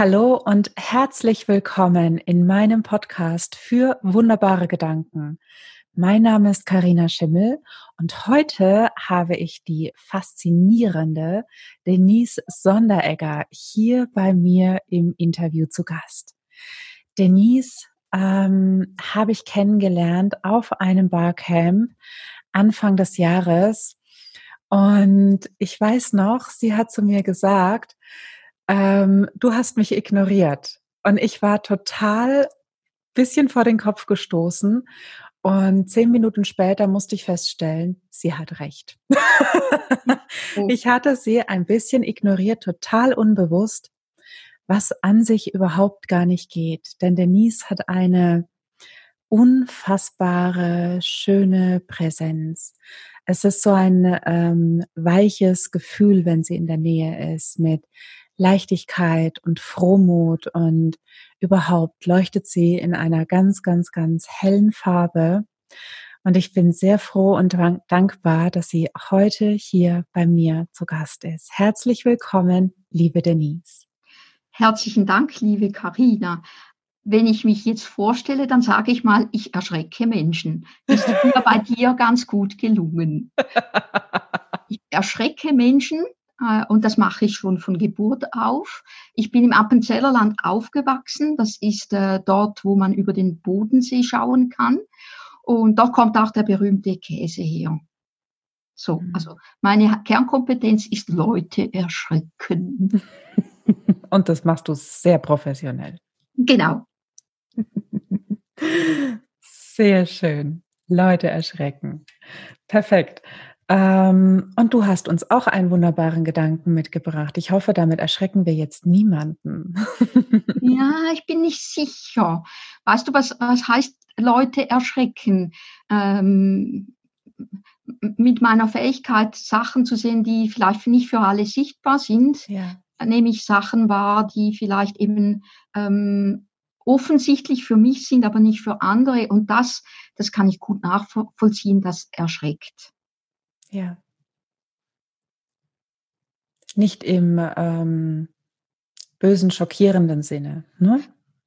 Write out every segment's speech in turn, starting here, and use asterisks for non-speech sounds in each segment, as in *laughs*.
Hallo und herzlich willkommen in meinem Podcast für wunderbare Gedanken. Mein Name ist Karina Schimmel und heute habe ich die faszinierende Denise Sonderegger hier bei mir im Interview zu Gast. Denise ähm, habe ich kennengelernt auf einem Barcamp Anfang des Jahres und ich weiß noch, sie hat zu mir gesagt, ähm, du hast mich ignoriert. Und ich war total bisschen vor den Kopf gestoßen. Und zehn Minuten später musste ich feststellen, sie hat recht. *laughs* Oh. ich hatte sie ein bisschen ignoriert, total unbewusst, was an sich überhaupt gar nicht geht. Denn Denise hat eine unfassbare, schöne Präsenz. Es ist so ein ähm, weiches Gefühl, wenn sie in der Nähe ist, mit Leichtigkeit und Frohmut und überhaupt leuchtet sie in einer ganz, ganz, ganz hellen Farbe. Und ich bin sehr froh und dankbar, dass sie heute hier bei mir zu Gast ist. Herzlich willkommen, liebe Denise. Herzlichen Dank, liebe Karina. Wenn ich mich jetzt vorstelle, dann sage ich mal, ich erschrecke Menschen. Das ist mir bei *laughs* dir ganz gut gelungen. Ich erschrecke Menschen und das mache ich schon von Geburt auf. Ich bin im Appenzellerland aufgewachsen. Das ist äh, dort, wo man über den Bodensee schauen kann. Und dort kommt auch der berühmte Käse her. So, mhm. also meine Kernkompetenz ist Leute erschrecken. *laughs* Und das machst du sehr professionell. Genau. *laughs* Sehr schön. Leute erschrecken. Perfekt. Ähm, und du hast uns auch einen wunderbaren Gedanken mitgebracht. Ich hoffe, damit erschrecken wir jetzt niemanden. *laughs* ja, ich bin nicht sicher. Weißt du, was, was heißt Leute erschrecken? Ähm, mit meiner Fähigkeit, Sachen zu sehen, die vielleicht nicht für alle sichtbar sind, ja. nehme ich Sachen wahr, die vielleicht eben ähm, offensichtlich für mich sind, aber nicht für andere. Und das, das kann ich gut nachvollziehen, das erschreckt. Ja. Nicht im ähm, bösen, schockierenden Sinne, ne?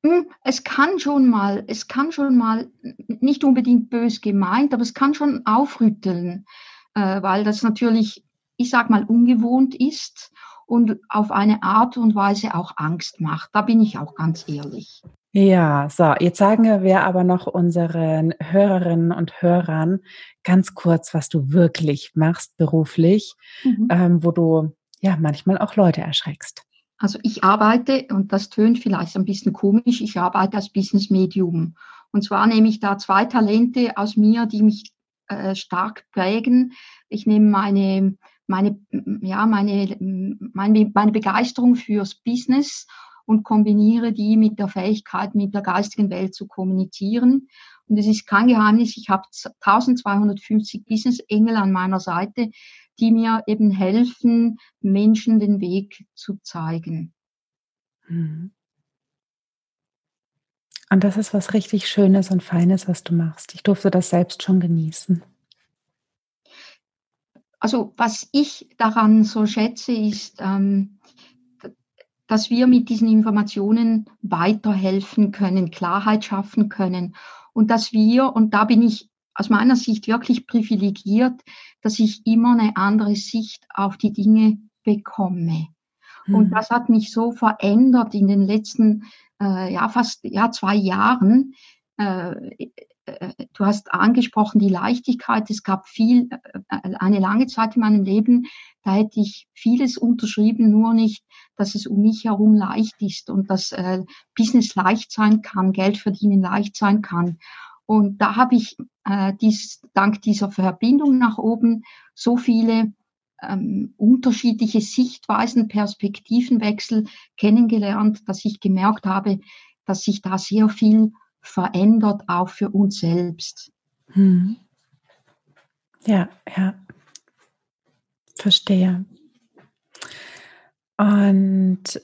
Hm, es kann schon mal, es kann schon mal nicht unbedingt bös gemeint, aber es kann schon aufrütteln, äh, weil das natürlich, ich sag mal, ungewohnt ist und auf eine Art und Weise auch Angst macht. Da bin ich auch ganz ehrlich. Ja, so, jetzt sagen wir aber noch unseren Hörerinnen und Hörern ganz kurz, was du wirklich machst beruflich, mhm. ähm, wo du ja manchmal auch Leute erschreckst. Also ich arbeite, und das tönt vielleicht ein bisschen komisch, ich arbeite als Business Medium. Und zwar nehme ich da zwei Talente aus mir, die mich äh, stark prägen. Ich nehme meine, meine, ja, meine, meine, meine Begeisterung fürs Business und kombiniere die mit der Fähigkeit, mit der geistigen Welt zu kommunizieren. Und es ist kein Geheimnis, ich habe 1250 Business Engel an meiner Seite, die mir eben helfen, Menschen den Weg zu zeigen. Mhm. Und das ist was richtig Schönes und Feines, was du machst. Ich durfte das selbst schon genießen. Also was ich daran so schätze, ist, ähm, dass wir mit diesen Informationen weiterhelfen können, Klarheit schaffen können und dass wir, und da bin ich aus meiner Sicht wirklich privilegiert, dass ich immer eine andere Sicht auf die Dinge bekomme. Mhm. Und das hat mich so verändert in den letzten, äh, ja, fast, ja, zwei Jahren. Äh, du hast angesprochen die Leichtigkeit. Es gab viel, äh, eine lange Zeit in meinem Leben, da hätte ich vieles unterschrieben, nur nicht, dass es um mich herum leicht ist und dass äh, Business leicht sein kann, Geld verdienen leicht sein kann. Und da habe ich äh, dies, dank dieser Verbindung nach oben so viele ähm, unterschiedliche Sichtweisen, Perspektivenwechsel kennengelernt, dass ich gemerkt habe, dass sich da sehr viel verändert, auch für uns selbst. Hm. Ja, ja. Verstehe. Und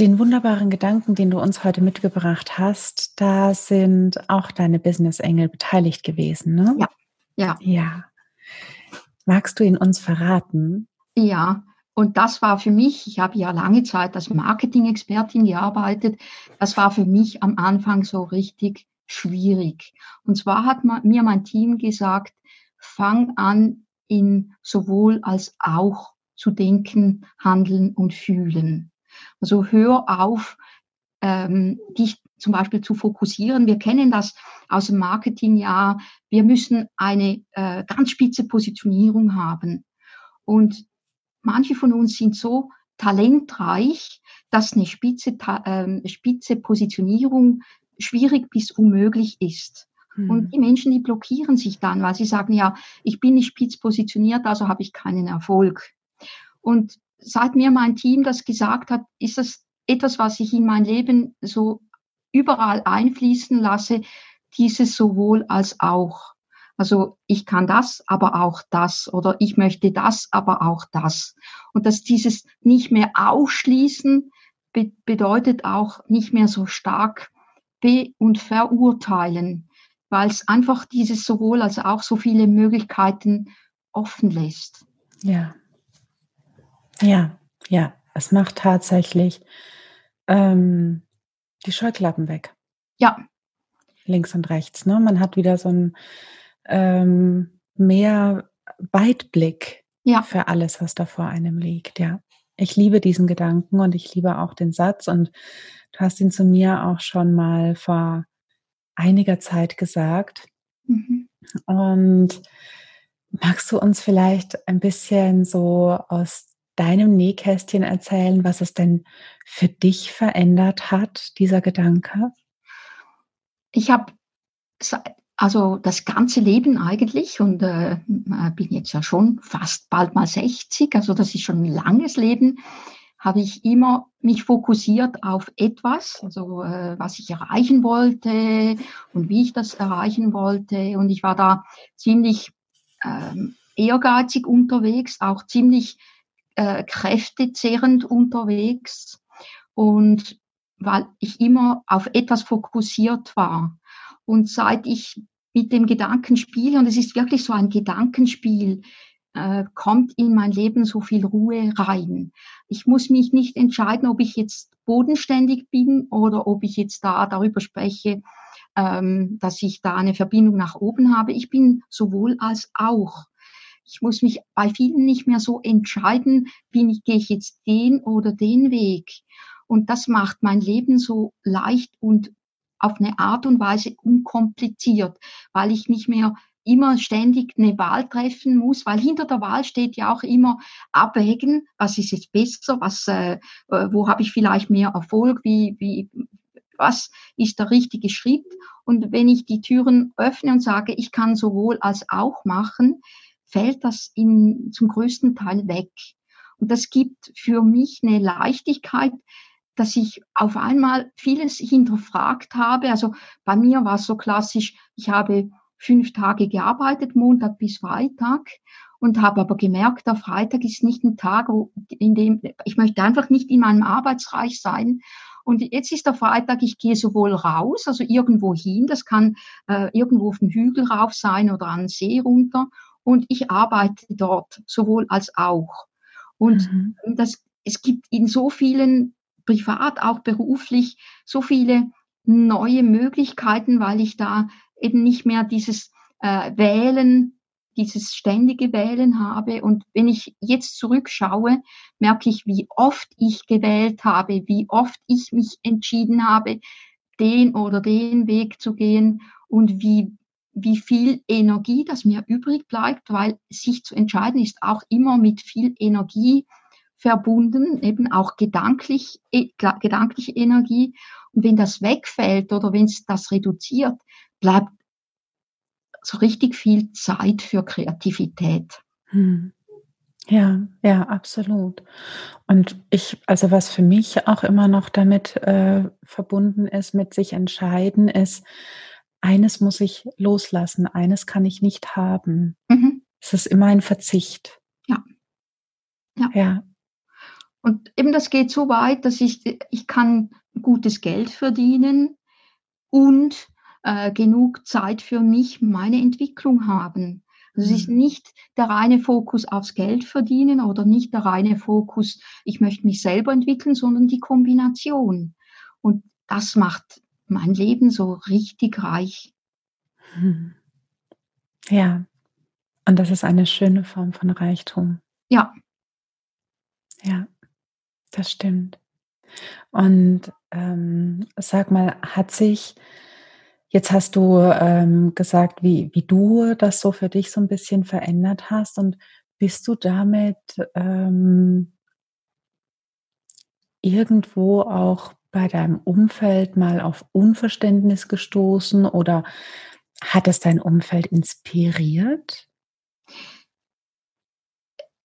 den wunderbaren Gedanken, den du uns heute mitgebracht hast, da sind auch deine Business-Engel beteiligt gewesen, ne? Ja, ja. Ja. Magst du ihn uns verraten? Ja, Und das war für mich, ich habe ja lange Zeit als Marketing-Expertin gearbeitet, das war für mich am Anfang so richtig schwierig. Und zwar hat mir mein Team gesagt, fang an, in sowohl als auch zu denken, handeln und fühlen. Also hör auf, ähm, dich zum Beispiel zu fokussieren. Wir kennen das aus dem Marketing ja. Wir müssen eine äh, ganz spitze Positionierung haben. Und manche von uns sind so talentreich, dass eine spitze, äh, spitze Positionierung schwierig bis unmöglich ist. Mhm. Und die Menschen, die blockieren sich dann, weil sie sagen, ja, ich bin nicht spitz positioniert, also habe ich keinen Erfolg. Und seit mir mein Team das gesagt hat, ist das etwas, was ich in mein Leben so überall einfließen lasse, dieses sowohl als auch. Also ich kann das, aber auch das oder ich möchte das, aber auch das. Und dass dieses nicht mehr ausschließen be bedeutet auch nicht mehr so stark be- und verurteilen, weil es einfach dieses sowohl als auch so viele Möglichkeiten offen lässt. Ja. Ja, ja. Es macht tatsächlich ähm, die Scheuklappen weg. Ja. Links und rechts. Ne? Man hat wieder so ein ähm, mehr Weitblick ja. für alles, was da vor einem liegt. Ja. Ich liebe diesen Gedanken und ich liebe auch den Satz und du hast ihn zu mir auch schon mal vor einiger Zeit gesagt. Mhm. Und magst du uns vielleicht ein bisschen so aus deinem Nähkästchen erzählen, was es denn für dich verändert hat, dieser Gedanke? Ich habe also das ganze Leben eigentlich und äh, bin jetzt ja schon fast bald mal 60, also das ist schon ein langes Leben, habe ich immer mich fokussiert auf etwas, also äh, was ich erreichen wollte und wie ich das erreichen wollte. Und ich war da ziemlich ähm, ehrgeizig unterwegs, auch ziemlich äh, kräftezehrend unterwegs und weil ich immer auf etwas fokussiert war. Und seit ich mit dem Gedanken spiele, und es ist wirklich so ein Gedankenspiel, äh, kommt in mein Leben so viel Ruhe rein. Ich muss mich nicht entscheiden, ob ich jetzt bodenständig bin oder ob ich jetzt da darüber spreche, ähm, dass ich da eine Verbindung nach oben habe. Ich bin sowohl als auch. Ich muss mich bei vielen nicht mehr so entscheiden, bin ich, gehe ich jetzt den oder den Weg. Und das macht mein Leben so leicht und auf eine Art und Weise unkompliziert, weil ich nicht mehr immer ständig eine Wahl treffen muss, weil hinter der Wahl steht ja auch immer abwägen, was ist jetzt besser, was, äh, wo habe ich vielleicht mehr Erfolg, wie, wie, was ist der richtige Schritt. Und wenn ich die Türen öffne und sage, ich kann sowohl als auch machen, fällt das in, zum größten Teil weg. Und das gibt für mich eine Leichtigkeit, dass ich auf einmal vieles hinterfragt habe. Also bei mir war es so klassisch, ich habe fünf Tage gearbeitet, Montag bis Freitag, und habe aber gemerkt, der Freitag ist nicht ein Tag, wo, in dem ich möchte einfach nicht in meinem Arbeitsreich sein. Und jetzt ist der Freitag, ich gehe sowohl raus, also irgendwo hin, das kann äh, irgendwo auf den Hügel rauf sein oder an den See runter, und ich arbeite dort sowohl als auch. Und mhm. das, es gibt in so vielen, privat, auch beruflich, so viele neue Möglichkeiten, weil ich da eben nicht mehr dieses äh, Wählen, dieses ständige Wählen habe. Und wenn ich jetzt zurückschaue, merke ich, wie oft ich gewählt habe, wie oft ich mich entschieden habe, den oder den Weg zu gehen und wie wie viel Energie das mir übrig bleibt, weil sich zu entscheiden ist auch immer mit viel Energie verbunden, eben auch gedanklich, äh, gedankliche Energie. Und wenn das wegfällt oder wenn es das reduziert, bleibt so richtig viel Zeit für Kreativität. Hm. Ja, ja, absolut. Und ich, also was für mich auch immer noch damit äh, verbunden ist, mit sich entscheiden, ist, eines muss ich loslassen, eines kann ich nicht haben. Mhm. Es ist immer ein Verzicht. Ja. ja. Ja. Und eben das geht so weit, dass ich, ich kann gutes Geld verdienen und äh, genug Zeit für mich, meine Entwicklung haben. Also es ist mhm. nicht der reine Fokus aufs Geld verdienen oder nicht der reine Fokus, ich möchte mich selber entwickeln, sondern die Kombination. Und das macht mein Leben so richtig reich. Hm. Ja, und das ist eine schöne Form von Reichtum. Ja. Ja, das stimmt. Und ähm, sag mal, hat sich, jetzt hast du ähm, gesagt, wie, wie du das so für dich so ein bisschen verändert hast und bist du damit ähm, irgendwo auch bei deinem Umfeld mal auf Unverständnis gestoßen oder hat es dein Umfeld inspiriert?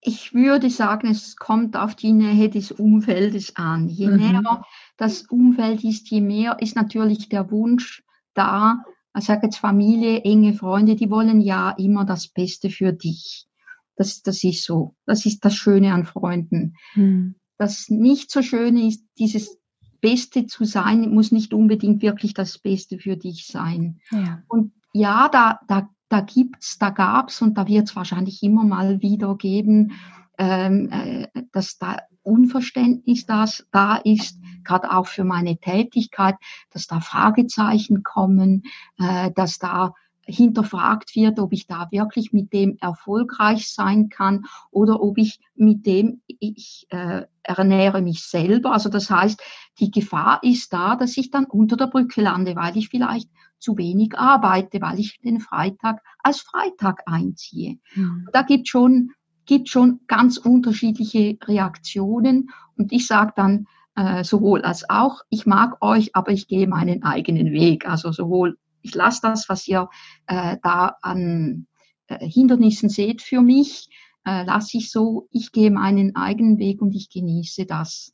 Ich würde sagen, es kommt auf die Nähe des Umfeldes an. Je mhm. näher das Umfeld ist, je mehr ist natürlich der Wunsch da. Ich sage jetzt Familie, enge Freunde, die wollen ja immer das Beste für dich. Das, das ist so. Das ist das Schöne an Freunden. Mhm. Das nicht so Schöne ist, dieses Beste zu sein, muss nicht unbedingt wirklich das Beste für dich sein. Ja. Und ja, da, da, da gibt's, da gab's und da wird's wahrscheinlich immer mal wieder geben, ähm, äh, dass da Unverständnis das da ist, gerade auch für meine Tätigkeit, dass da Fragezeichen kommen, äh, dass da hinterfragt wird, ob ich da wirklich mit dem erfolgreich sein kann oder ob ich mit dem, ich äh, ernähre mich selber. Also das heißt, die Gefahr ist da, dass ich dann unter der Brücke lande, weil ich vielleicht zu wenig arbeite, weil ich den Freitag als Freitag einziehe. Mhm. Da gibt schon gibt schon ganz unterschiedliche Reaktionen und ich sage dann äh, sowohl als auch, ich mag euch, aber ich gehe meinen eigenen Weg. Also sowohl ich lasse das, was ihr äh, da an äh, Hindernissen seht für mich, äh, lasse ich so, ich gehe meinen eigenen Weg und ich genieße das.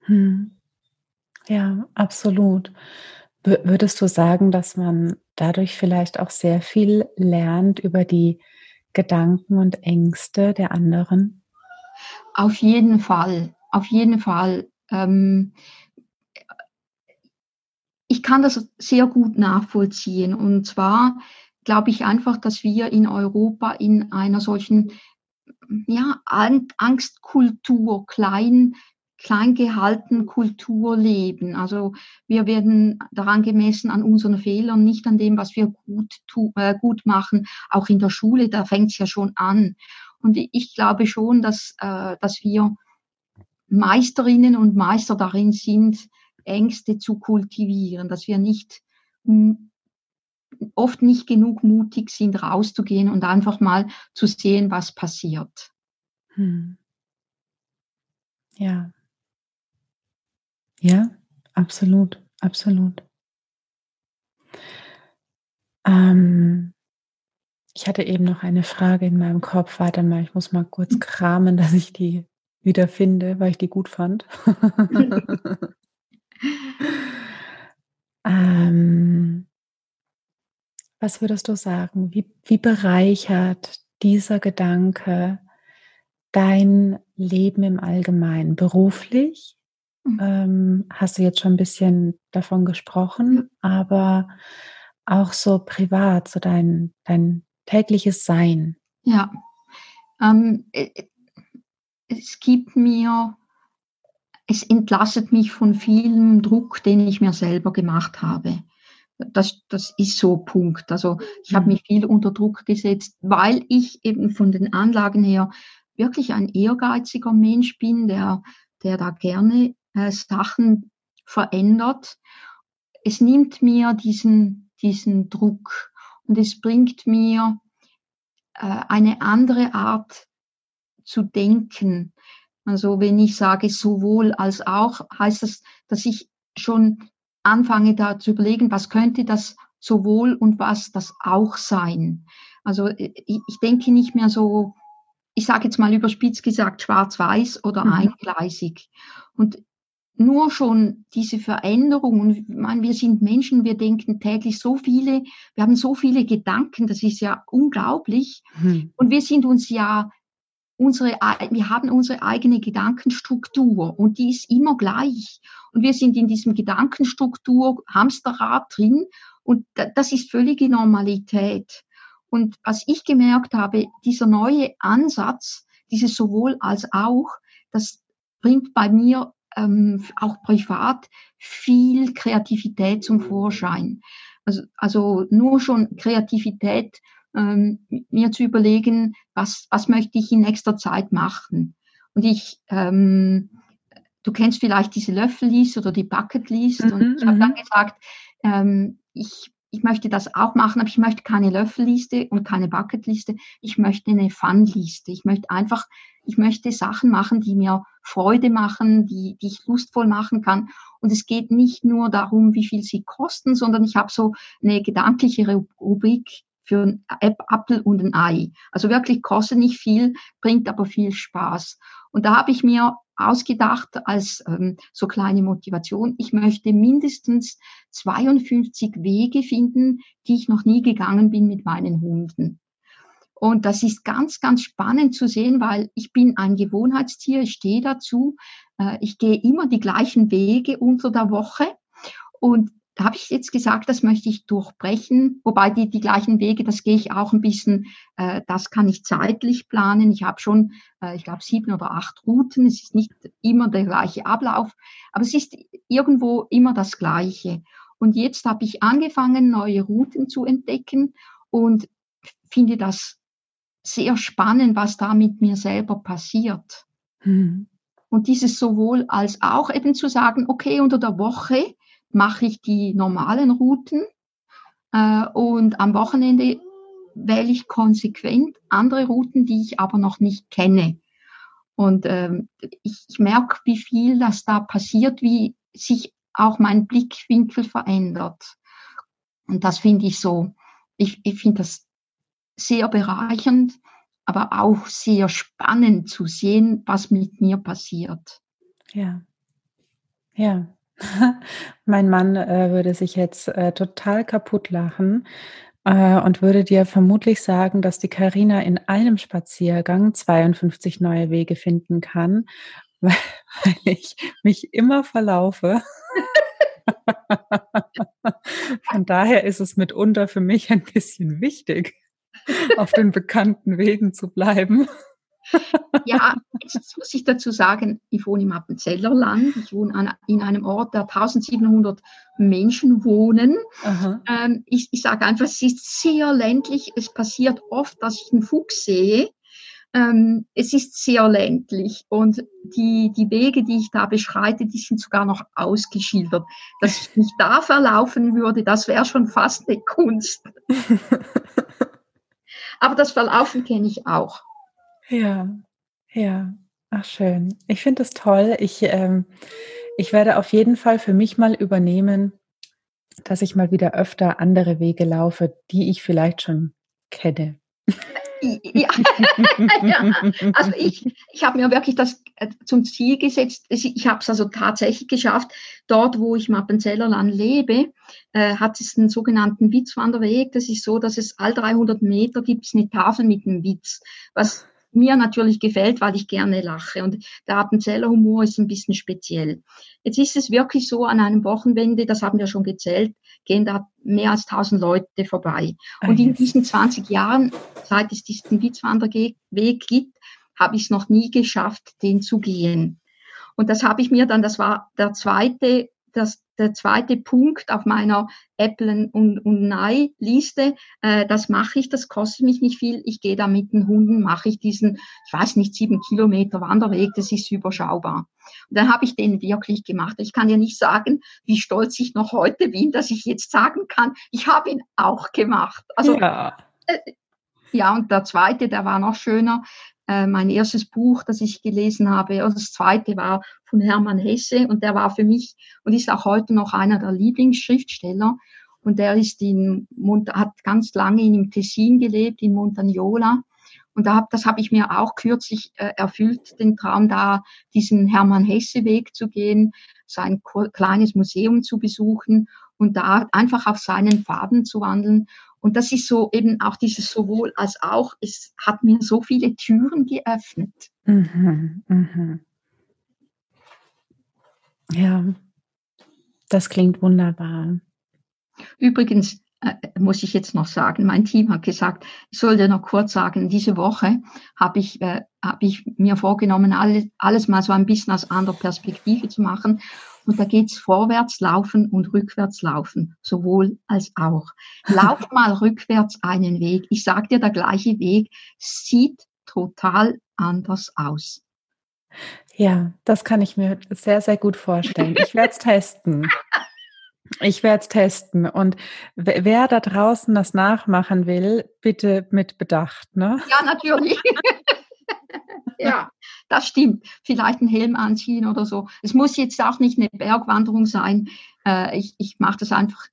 Hm. Ja, absolut. Würdest du sagen, dass man dadurch vielleicht auch sehr viel lernt über die Gedanken und Ängste der anderen? Auf jeden Fall, auf jeden Fall. Ähm, ich kann das sehr gut nachvollziehen. Und zwar glaube ich einfach, dass wir in Europa in einer solchen ja, Angstkultur, klein, klein gehalten Kultur leben. Also wir werden daran gemessen an unseren Fehlern, nicht an dem, was wir gut, tu, äh, gut machen. Auch in der Schule, da fängt es ja schon an. Und ich glaube schon, dass, äh, dass wir Meisterinnen und Meister darin sind, Ängste zu kultivieren, dass wir nicht oft nicht genug mutig sind, rauszugehen und einfach mal zu sehen, was passiert. Hm. Ja. Ja, absolut, absolut. Ähm, ich hatte eben noch eine Frage in meinem Kopf. Warte mal, ich muss mal kurz hm. kramen, dass ich die wieder finde, weil ich die gut fand. *laughs* ähm, was würdest du sagen? Wie, wie bereichert dieser Gedanke dein Leben im Allgemeinen? Beruflich? Mhm. Ähm, hast du jetzt schon ein bisschen davon gesprochen, aber auch so privat, so dein, dein tägliches Sein. Ja, ähm, äh, es gibt mir es entlastet mich von vielem Druck, den ich mir selber gemacht habe. Das, das ist so Punkt. Also ich habe mhm. mich viel unter Druck gesetzt, weil ich eben von den Anlagen her wirklich ein ehrgeiziger Mensch bin, der, der da gerne äh, Sachen verändert. Es nimmt mir diesen, diesen Druck und es bringt mir äh, eine andere Art zu denken. Also wenn ich sage sowohl als auch, heißt das, dass ich schon anfange da zu überlegen, was könnte das sowohl und was das auch sein. Also äh, ich, ich denke nicht mehr so, ich sage jetzt mal überspitzt gesagt, schwarz-weiß oder mhm. eingleisig. Und nur schon diese Veränderung, und meine, wir sind Menschen, wir denken täglich so viele, wir haben so viele Gedanken, das ist ja unglaublich. Mhm. Und wir sind uns ja unsere, wir haben unsere eigene Gedankenstruktur und die ist immer gleich. Und wir sind in diesem Gedankenstruktur Hamsterrad drin und das ist völlige Normalität. Und was ich gemerkt habe, dieser neue Ansatz, dieses sowohl als auch, das bringt bei mir ähm, auch privat viel Kreativität zum Vorschein. Also, also nur schon Kreativität, ähm, mir zu überlegen, was, was möchte ich in nächster Zeit machen. Und ich, ähm, du kennst vielleicht diese Löffelliste oder die Bucketlist. Mhm, und ich habe dann mhm. gesagt, ähm, ich ich möchte das auch machen, aber ich möchte keine Löffelliste und keine Bucketliste. Ich möchte eine Funliste. Ich möchte einfach, ich möchte Sachen machen, die mir Freude machen, die, die ich lustvoll machen kann. Und es geht nicht nur darum, wie viel sie kosten, sondern ich habe so eine gedankliche Rubrik für ein Apple und ein Ei. Also wirklich kostet nicht viel, bringt aber viel Spaß. Und da habe ich mir ausgedacht als ähm, so kleine Motivation. Ich möchte mindestens 52 Wege finden, die ich noch nie gegangen bin mit meinen Hunden. Und das ist ganz, ganz spannend zu sehen, weil ich bin ein Gewohnheitstier, ich stehe dazu. Äh, ich gehe immer die gleichen Wege unter der Woche. Und da habe ich jetzt gesagt, das möchte ich durchbrechen, wobei die, die gleichen Wege, das gehe ich auch ein bisschen, äh, das kann ich zeitlich planen. Ich habe schon, äh, ich glaube, sieben oder acht Routen. Es ist nicht immer der gleiche Ablauf, aber es ist irgendwo immer das Gleiche. Und jetzt habe ich angefangen, neue Routen zu entdecken und finde das sehr spannend, was da mit mir selber passiert. Mhm. Und dieses sowohl als auch eben zu sagen, okay, unter der Woche mache ich die normalen Routen äh, und am Wochenende wähle ich konsequent andere Routen, die ich aber noch nicht kenne. Und ähm, ich, ich merke, wie viel das da passiert, wie sich auch mein Blickwinkel verändert. Und das finde ich so, ich, ich finde das sehr bereichernd, aber auch sehr spannend zu sehen, was mit mir passiert. Ja. Ja, *laughs* mein Mann äh, würde sich jetzt äh, total kaputt lachen äh, und würde dir vermutlich sagen, dass die Karina in einem Spaziergang 52 neue Wege finden kann, *laughs* weil, weil ich mich immer verlaufe. *laughs* Von daher ist es mitunter für mich ein bisschen wichtig, auf den bekannten Wegen zu bleiben ja, jetzt muss ich dazu sagen, ich wohne im Appenzeller Land. Ich wohne an, in einem Ort, da 1700 Menschen wohnen. Ähm, ich, ich sage einfach, es ist sehr ländlich. Es passiert oft, dass ich einen Fuchs sehe. Ähm, es ist sehr ländlich und die, die Wege, die ich da beschreite, die sind sogar noch ausgeschildert. Dass ich mich da verlaufen würde, das wäre schon fast eine Kunst. *laughs* Aber das Verlaufen kenne ich auch. Ja, ja. Ach schön. Ich finde das toll. Ich, ähm, ich werde auf jeden Fall für mich mal übernehmen, dass ich mal wieder öfter andere Wege laufe, die ich vielleicht schon kenne. Ja. *laughs* ja. Also ich, ich habe mir wirklich das äh, zum Ziel gesetzt. Ich habe es also tatsächlich geschafft. Dort, wo ich im Appenzellerland lebe, äh, hat es einen sogenannten Witzwanderweg. Das ist so, dass es all 300 Meter gibt es eine Tafel mit einem Witz, was mir natürlich gefällt, weil ich gerne lache. Und der Appenzeller Humor ist ein bisschen speziell. Jetzt ist es wirklich so, an einem Wochenende, das haben wir schon gezählt, gehen da mehr als 1000 Leute vorbei. Ah, und in diesen 20 Jahren, seit es diesen Witzwanderweg gibt, habe ich es noch nie geschafft, den zu gehen. Und das habe ich mir dann, das war der zweite das, der zweite Punkt auf meiner Apple und, und Nei-Liste. Äh, das mache ich, das kostet mich nicht viel. Ich gehe da mit den Hunden, mache ich diesen, ich weiß nicht, sieben Kilometer Wanderweg, das ist überschaubar. Und dann habe ich den wirklich gemacht. Ich kann ja nicht sagen, wie stolz ich noch heute bin, dass ich jetzt sagen kann, ich habe ihn auch gemacht. Also ja. Äh, ja, und der zweite, der war noch schöner äh, mein erstes Buch, das ich gelesen habe. Das zweite war von Hermann Hesse und der war für mich und ist auch heute noch einer der Lieblingsschriftsteller. Und der ist in, hat ganz lange in Tessin gelebt, in Montagnola. Und da, das habe ich mir auch kürzlich äh, erfüllt, den Traum da, diesen Hermann Hesse Weg zu gehen, sein kleines Museum zu besuchen und da einfach auf seinen Faden zu wandeln. Und das ist so eben auch dieses sowohl als auch, es hat mir so viele Türen geöffnet. Mhm, mhm. Ja, das klingt wunderbar. Übrigens, äh, muss ich jetzt noch sagen, mein Team hat gesagt, ich sollte noch kurz sagen, diese Woche habe ich, äh, hab ich mir vorgenommen, alles, alles mal so ein bisschen aus anderer Perspektive zu machen. Und da geht's vorwärts laufen und rückwärts laufen, sowohl als auch. Lauf *laughs* mal rückwärts einen Weg. Ich sage dir, der gleiche Weg sieht total anders aus. Ja, das kann ich mir sehr, sehr gut vorstellen. Ich werde es testen. Ich werde es testen. Und wer da draußen das nachmachen will, bitte mit Bedacht. Ne? Ja, natürlich. *laughs* ja, das stimmt. Vielleicht einen Helm anziehen oder so. Es muss jetzt auch nicht eine Bergwanderung sein. Äh, ich ich mache das einfach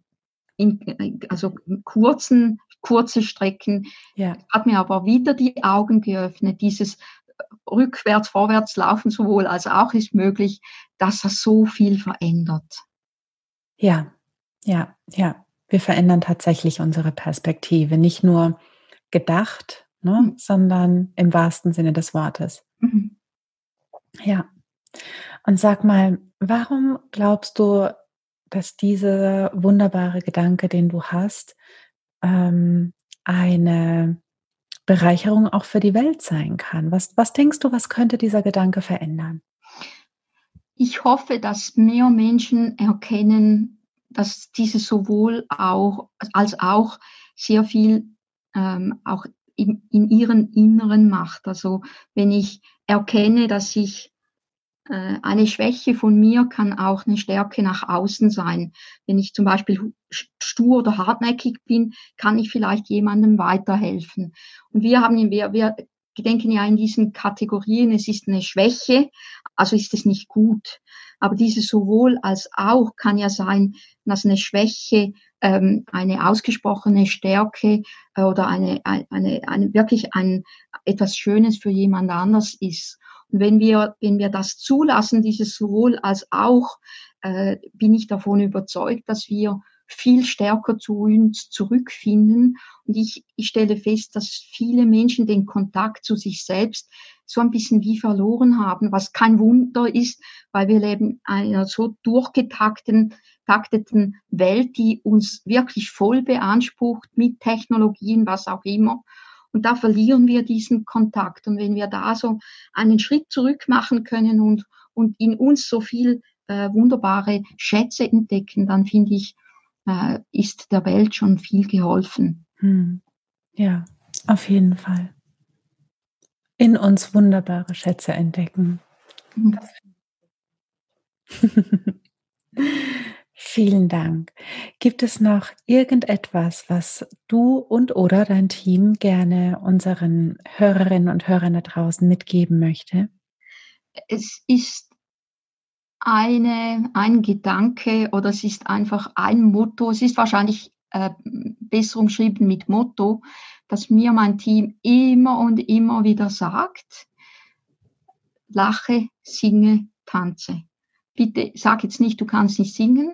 in also in kurzen, kurze Strecken. Ja. Hat mir aber wieder die Augen geöffnet. Dieses rückwärts, vorwärts laufen sowohl als auch ist möglich, dass das so viel verändert. Ja, ja, ja. Wir verändern tatsächlich unsere Perspektive. Nicht nur gedacht, ne, mhm. sondern im wahrsten Sinne des Wortes. Ja. Und sag mal, warum glaubst du, dass dieser wunderbare Gedanke, den du hast, ähm, eine Bereicherung auch für die Welt sein kann? Was, was denkst du, was könnte dieser Gedanke verändern? Ich hoffe, dass mehr Menschen erkennen, dass dieses sowohl auch als auch sehr viel ähm, auch in, in ihren Inneren macht. Also wenn ich erkenne, dass ich äh, eine Schwäche von mir kann auch eine Stärke nach außen sein. Wenn ich zum Beispiel stur oder hartnäckig bin, kann ich vielleicht jemandem weiterhelfen. Und wir haben, wir, wir denken ja in diesen Kategorien, es ist eine Schwäche, also ist es nicht gut. Aber dieses sowohl als auch kann ja sein, dass eine Schwäche ähm, eine ausgesprochene Stärke äh, oder eine, eine, eine wirklich ein etwas Schönes für jemand anders ist. Und wenn wir, wenn wir das zulassen, dieses sowohl als auch, äh, bin ich davon überzeugt, dass wir viel stärker zu uns zurückfinden. Und ich, ich stelle fest, dass viele Menschen den Kontakt zu sich selbst so ein bisschen wie verloren haben, was kein Wunder ist, weil wir leben in einer so durchgetakteten takteten Welt, die uns wirklich voll beansprucht mit Technologien, was auch immer. Und da verlieren wir diesen Kontakt. Und wenn wir da so einen Schritt zurück machen können und, und in uns so viel äh, wunderbare Schätze entdecken, dann finde ich, äh, ist der Welt schon viel geholfen. Hm. Ja, auf jeden Fall. In uns wunderbare Schätze entdecken. Hm. *laughs* Vielen Dank. Gibt es noch irgendetwas, was du und oder dein Team gerne unseren Hörerinnen und Hörern da draußen mitgeben möchte? Es ist eine, ein Gedanke oder es ist einfach ein Motto. Es ist wahrscheinlich äh, besser umschrieben mit Motto, dass mir mein Team immer und immer wieder sagt, lache, singe, tanze. Bitte sag jetzt nicht, du kannst nicht singen,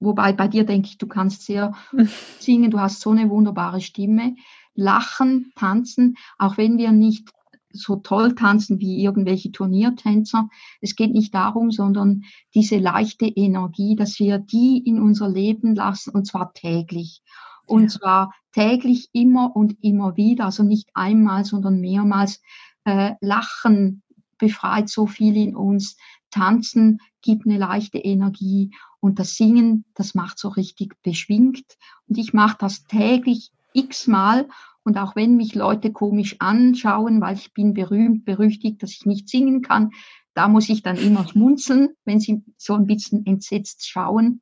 wobei bei dir denke ich, du kannst sehr *laughs* singen, du hast so eine wunderbare Stimme. Lachen, tanzen, auch wenn wir nicht so toll tanzen wie irgendwelche Turniertänzer. Es geht nicht darum, sondern diese leichte Energie, dass wir die in unser Leben lassen und zwar täglich. Und ja. zwar täglich immer und immer wieder, also nicht einmal, sondern mehrmals. Äh, Lachen befreit so viel in uns. Tanzen gibt eine leichte Energie und das Singen, das macht so richtig beschwingt. Und ich mache das täglich x-mal und auch wenn mich Leute komisch anschauen, weil ich bin berühmt, berüchtigt, dass ich nicht singen kann, da muss ich dann immer schmunzeln, wenn sie so ein bisschen entsetzt schauen.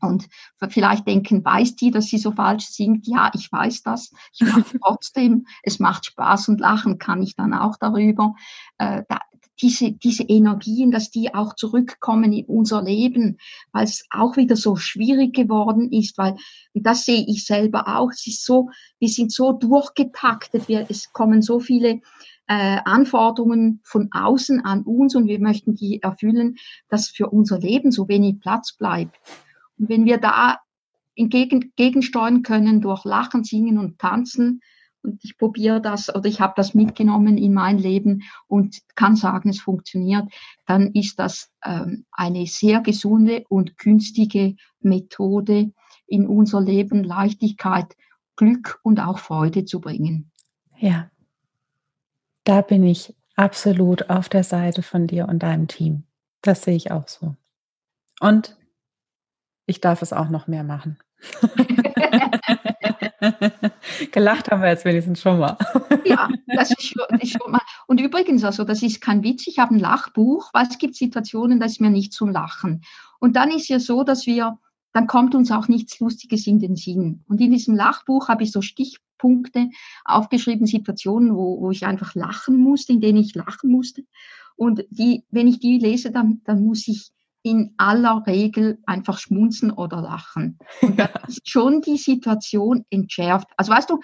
Und vielleicht denken, weiß die, dass sie so falsch singt? Ja, ich weiß das. Ich mache *laughs* trotzdem. Es macht Spaß und lachen kann ich dann auch darüber. Äh, da, diese, diese Energien, dass die auch zurückkommen in unser Leben, weil es auch wieder so schwierig geworden ist, weil, und das sehe ich selber auch, es ist so, wir sind so durchgetaktet, wir, es kommen so viele äh, Anforderungen von außen an uns und wir möchten die erfüllen, dass für unser Leben so wenig Platz bleibt. Und wenn wir da entgegensteuern können durch Lachen, Singen und Tanzen, und ich probiere das oder ich habe das mitgenommen in mein Leben und kann sagen, es funktioniert, dann ist das ähm, eine sehr gesunde und günstige Methode, in unser Leben Leichtigkeit, Glück und auch Freude zu bringen. Ja, da bin ich absolut auf der Seite von dir und deinem Team. Das sehe ich auch so. Und ich darf es auch noch mehr machen. *laughs* *laughs* Gelacht haben wir jetzt wenigstens schon mal. ja, *laughs* das ist schon, ist schon mal. Und übrigens, also das ist kein Witz, ich habe ein Lachbuch, weil es gibt Situationen, da ist mir nicht zum Lachen. Und dann ist ja so, dass wir, dann kommt uns auch nichts Lustiges in den Sinn. Und in diesem Lachbuch habe ich so Stichpunkte aufgeschrieben, Situationen, wo, wo ich einfach lachen musste, in denen ich lachen musste. Und die, wenn ich die lese, dann, dann muss ich in aller Regel einfach schmunzen oder lachen. Und da *laughs* ist schon die Situation entschärft. Also weißt du,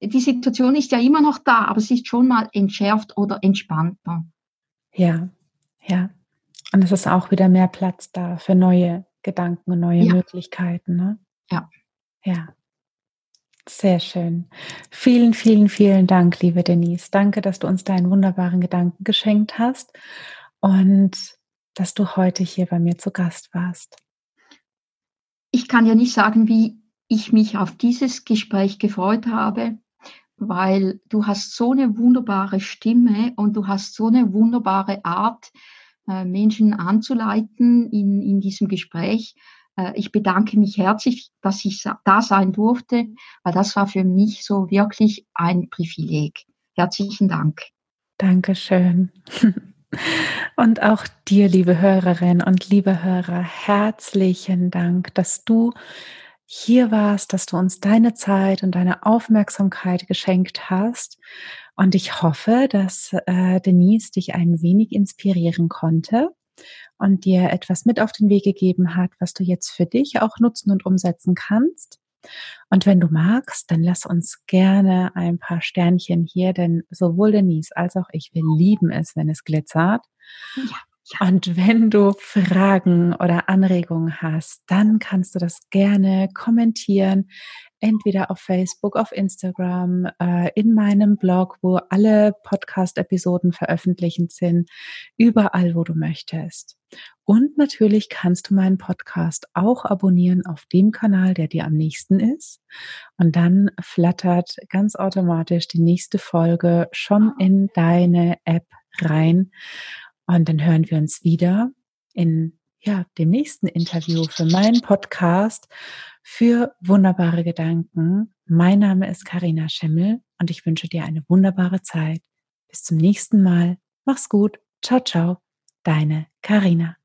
die Situation ist ja immer noch da, aber sie ist schon mal entschärft oder entspannter. Ja, ja. Und es ist auch wieder mehr Platz da für neue Gedanken und neue ja. Möglichkeiten. Ne? Ja. Ja. Sehr schön. Vielen, vielen, vielen Dank, liebe Denise. Danke, dass du uns deinen wunderbaren Gedanken geschenkt hast. Und dass du heute hier bei mir zu Gast warst. Ich kann ja nicht sagen, wie ich mich auf dieses Gespräch gefreut habe, weil du hast so eine wunderbare Stimme und du hast so eine wunderbare Art, äh, Menschen anzuleiten in, in diesem Gespräch. Äh, ich bedanke mich herzlich, dass ich da sein durfte, weil das war für mich so wirklich ein Privileg. Herzlichen Dank. Dankeschön. *laughs* Und auch dir, liebe Hörerin und liebe Hörer, herzlichen Dank, dass du hier warst, dass du uns deine Zeit und deine Aufmerksamkeit geschenkt hast. Und ich hoffe, dass äh, Denise dich ein wenig inspirieren konnte und dir etwas mit auf den Weg gegeben hat, was du jetzt für dich auch nutzen und umsetzen kannst. Und wenn du magst, dann lass uns gerne ein paar Sternchen hier, denn sowohl Denise als auch ich, wir lieben es, wenn es glitzert. Ja. Und wenn du Fragen oder Anregungen hast, dann kannst du das gerne kommentieren, entweder auf Facebook, auf Instagram, äh, in meinem Blog, wo alle Podcast-Episoden veröffentlicht sind, überall, wo du möchtest. Und natürlich kannst du meinen Podcast auch abonnieren auf dem Kanal, der dir am nächsten ist. Und dann flattert ganz automatisch die nächste Folge schon in deine App rein. Und dann hören wir uns wieder in ja, dem nächsten Interview für meinen Podcast für wunderbare Gedanken. Mein Name ist Karina Schimmel und ich wünsche dir eine wunderbare Zeit. Bis zum nächsten Mal. Mach's gut. Ciao, ciao. Deine Karina.